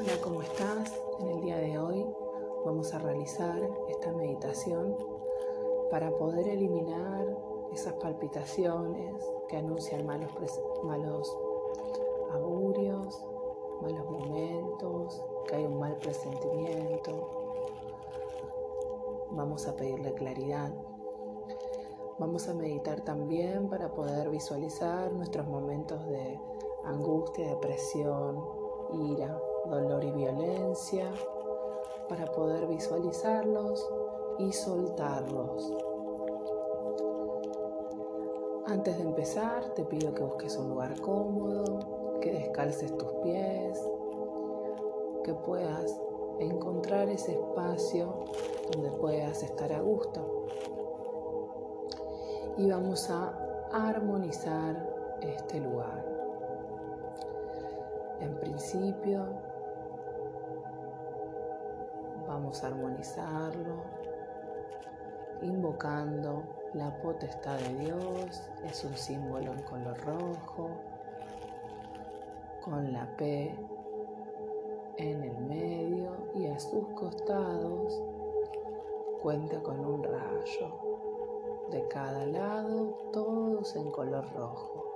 Hola, ¿cómo estás? En el día de hoy vamos a realizar esta meditación para poder eliminar esas palpitaciones que anuncian malos, malos augurios, malos momentos, que hay un mal presentimiento. Vamos a pedirle claridad. Vamos a meditar también para poder visualizar nuestros momentos de angustia, depresión, ira, dolor y violencia, para poder visualizarlos y soltarlos. Antes de empezar, te pido que busques un lugar cómodo, que descalces tus pies, que puedas encontrar ese espacio donde puedas estar a gusto. Y vamos a armonizar este lugar. En principio, vamos a armonizarlo invocando la potestad de Dios. Es un símbolo en color rojo, con la P en el medio y a sus costados cuenta con un rayo. De cada lado, todos en color rojo.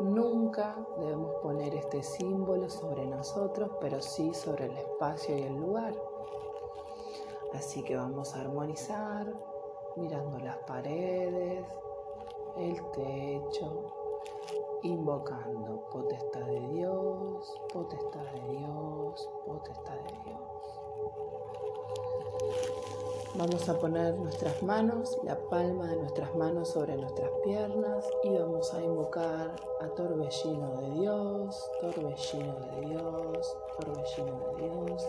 Nunca debemos poner este símbolo sobre nosotros, pero sí sobre el espacio y el lugar. Así que vamos a armonizar mirando las paredes, el techo, invocando potestad de Dios, potestad de Dios, potestad de Dios. Vamos a poner nuestras manos, la palma de nuestras manos sobre nuestras piernas y vamos a invocar a Torbellino de Dios, Torbellino de Dios, Torbellino de Dios,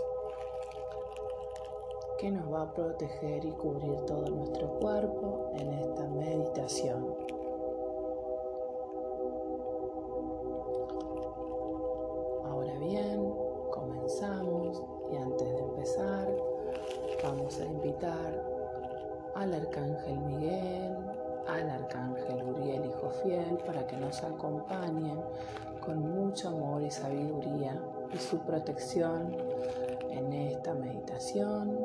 que nos va a proteger y cubrir todo nuestro cuerpo en esta meditación. Amor y sabiduría y su protección en esta meditación.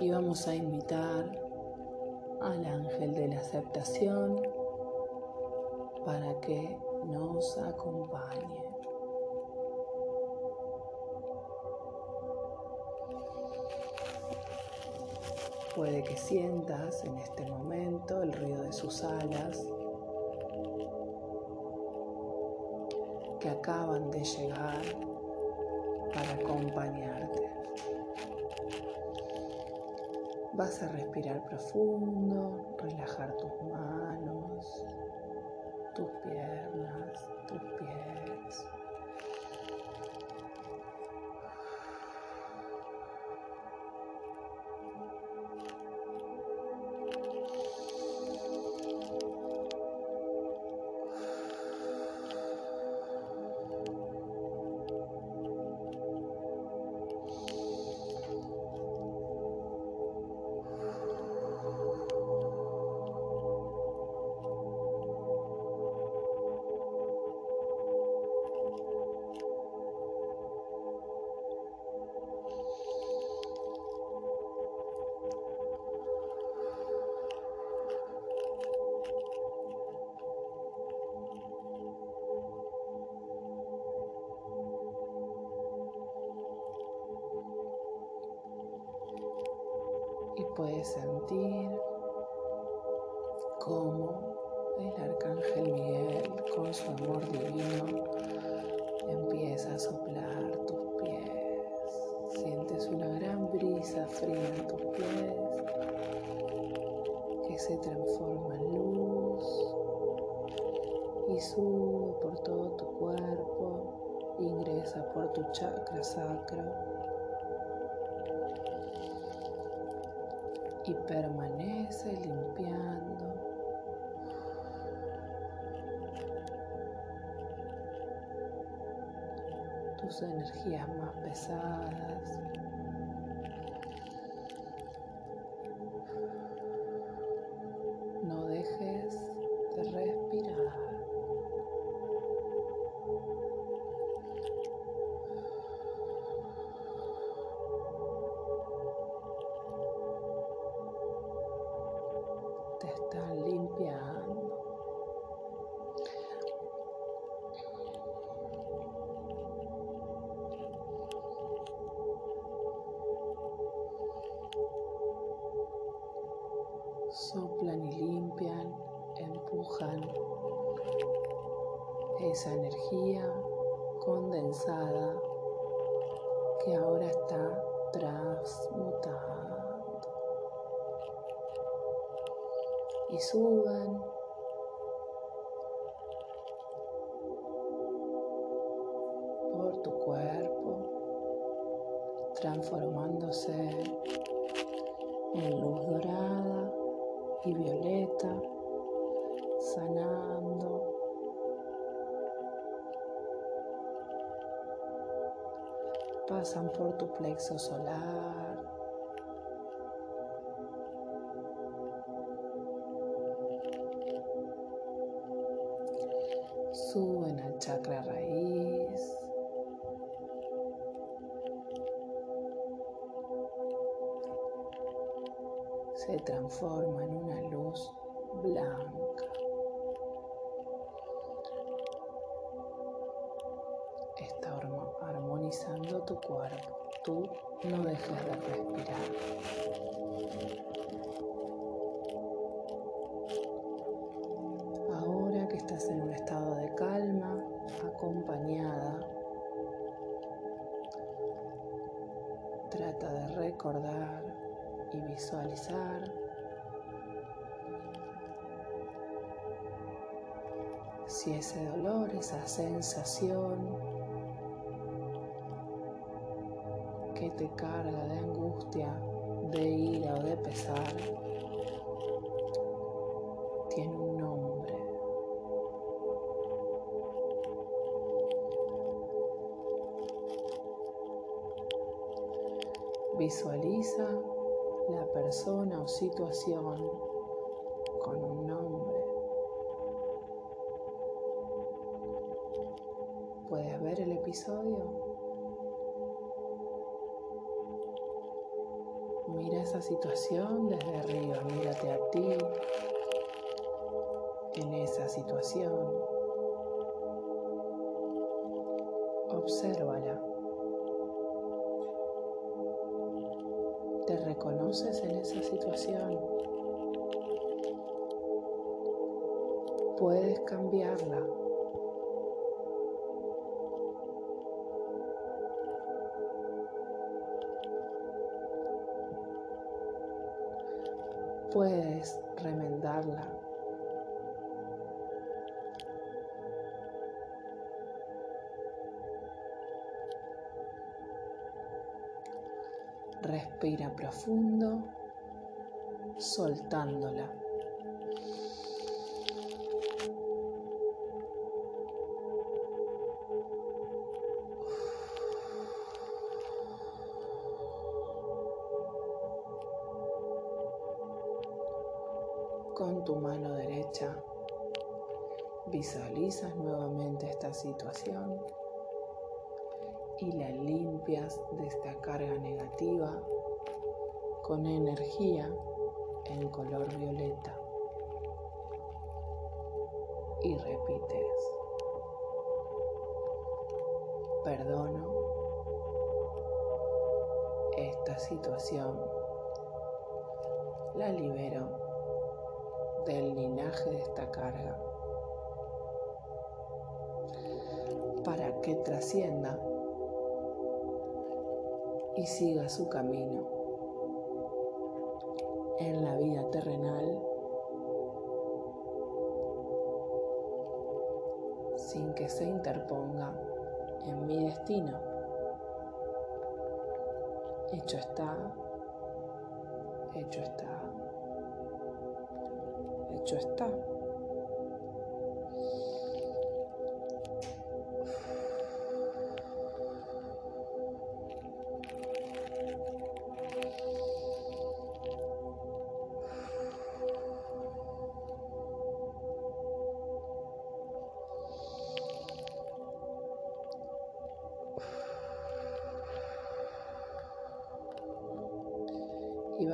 Y vamos a invitar al ángel de la aceptación para que nos acompañe. Puede que sientas en este momento el ruido de sus alas que acaban de llegar para acompañarte. Vas a respirar profundo, relajar tus manos, tus piernas, tus pies. Y puedes sentir cómo el arcángel Miguel con su amor divino empieza a soplar tus pies. Sientes una gran brisa fría en tus pies que se transforma en luz y sube por todo tu cuerpo, ingresa por tu chakra sacro y permanece limpiando tus energías más pesadas. soplan y limpian, empujan esa energía condensada que ahora está transmutando. Y suban. por tu cuerpo transformándose en luz dorada y violeta, sanando pasan por tu plexo solar. Suben al chakra raíz. Se transforma en una luz blanca. tu cuerpo. Tú no dejes de respirar. Ahora que estás en un estado de calma, acompañada, trata de recordar visualizar si ese dolor, esa sensación que te carga de angustia, de ira o de pesar, tiene un nombre. Visualiza la persona o situación con un nombre. ¿Puedes ver el episodio? Mira esa situación desde arriba, mírate a ti en esa situación. Obsérvala. ¿Te reconoces en esa situación? Puedes cambiarla puedes remendarla. Respira profundo, soltándola. con tu mano derecha visualizas nuevamente esta situación y la limpias de esta carga negativa con energía en color violeta. Y repites, perdono esta situación, la libero del linaje de esta carga. Para que trascienda y siga su camino en la vida terrenal sin que se interponga en mi destino. Hecho está, hecho está hecho está.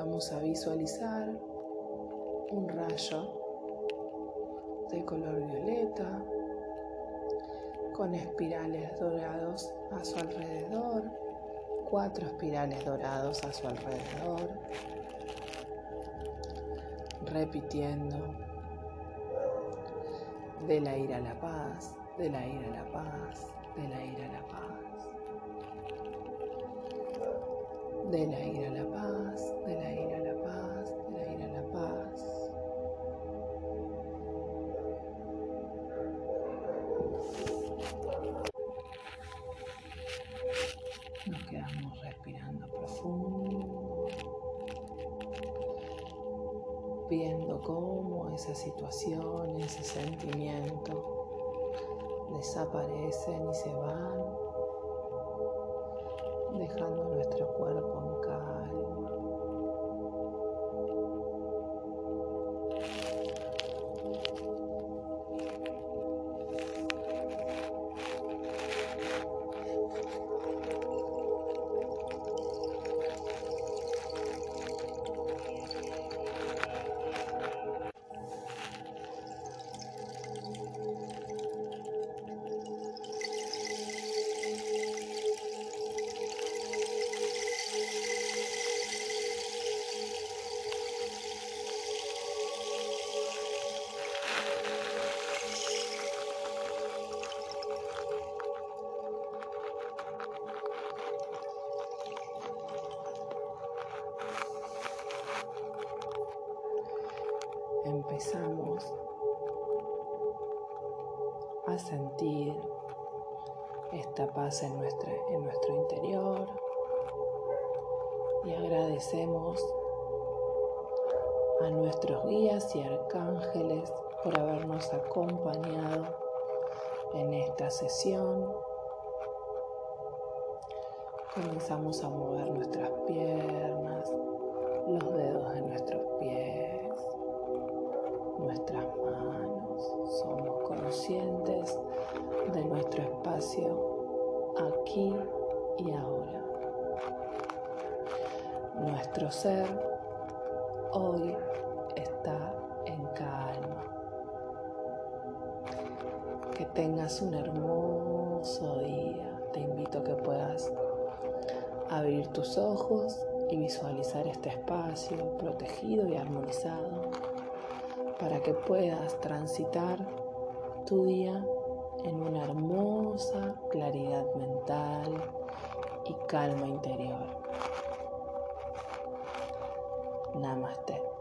Vamos a visualizar un rayo de color violeta con espirales dorados a su alrededor, cuatro espirales dorados a su alrededor, repitiendo de la ira a la paz, de la ira a la paz, de la ira a la paz, de la ira a la Nos quedamos respirando profundo, viendo cómo esa situación, ese sentimiento desaparecen y se van, dejando nuestro cuerpo en a sentir esta paz en, nuestra, en nuestro interior y agradecemos a nuestros guías y arcángeles por habernos acompañado en esta sesión. Comenzamos a mover nuestras piernas, los dedos de nuestros pies nuestras manos, somos conscientes nuestro espacio aquí y ahora. Nuestro ser hoy está en calma. Que tengas un hermoso día. Te invito a que puedas abrir tus ojos y visualizar este espacio protegido y armonizado para que puedas transitar tu día en una hermosa claridad mental y calma interior. Namaste.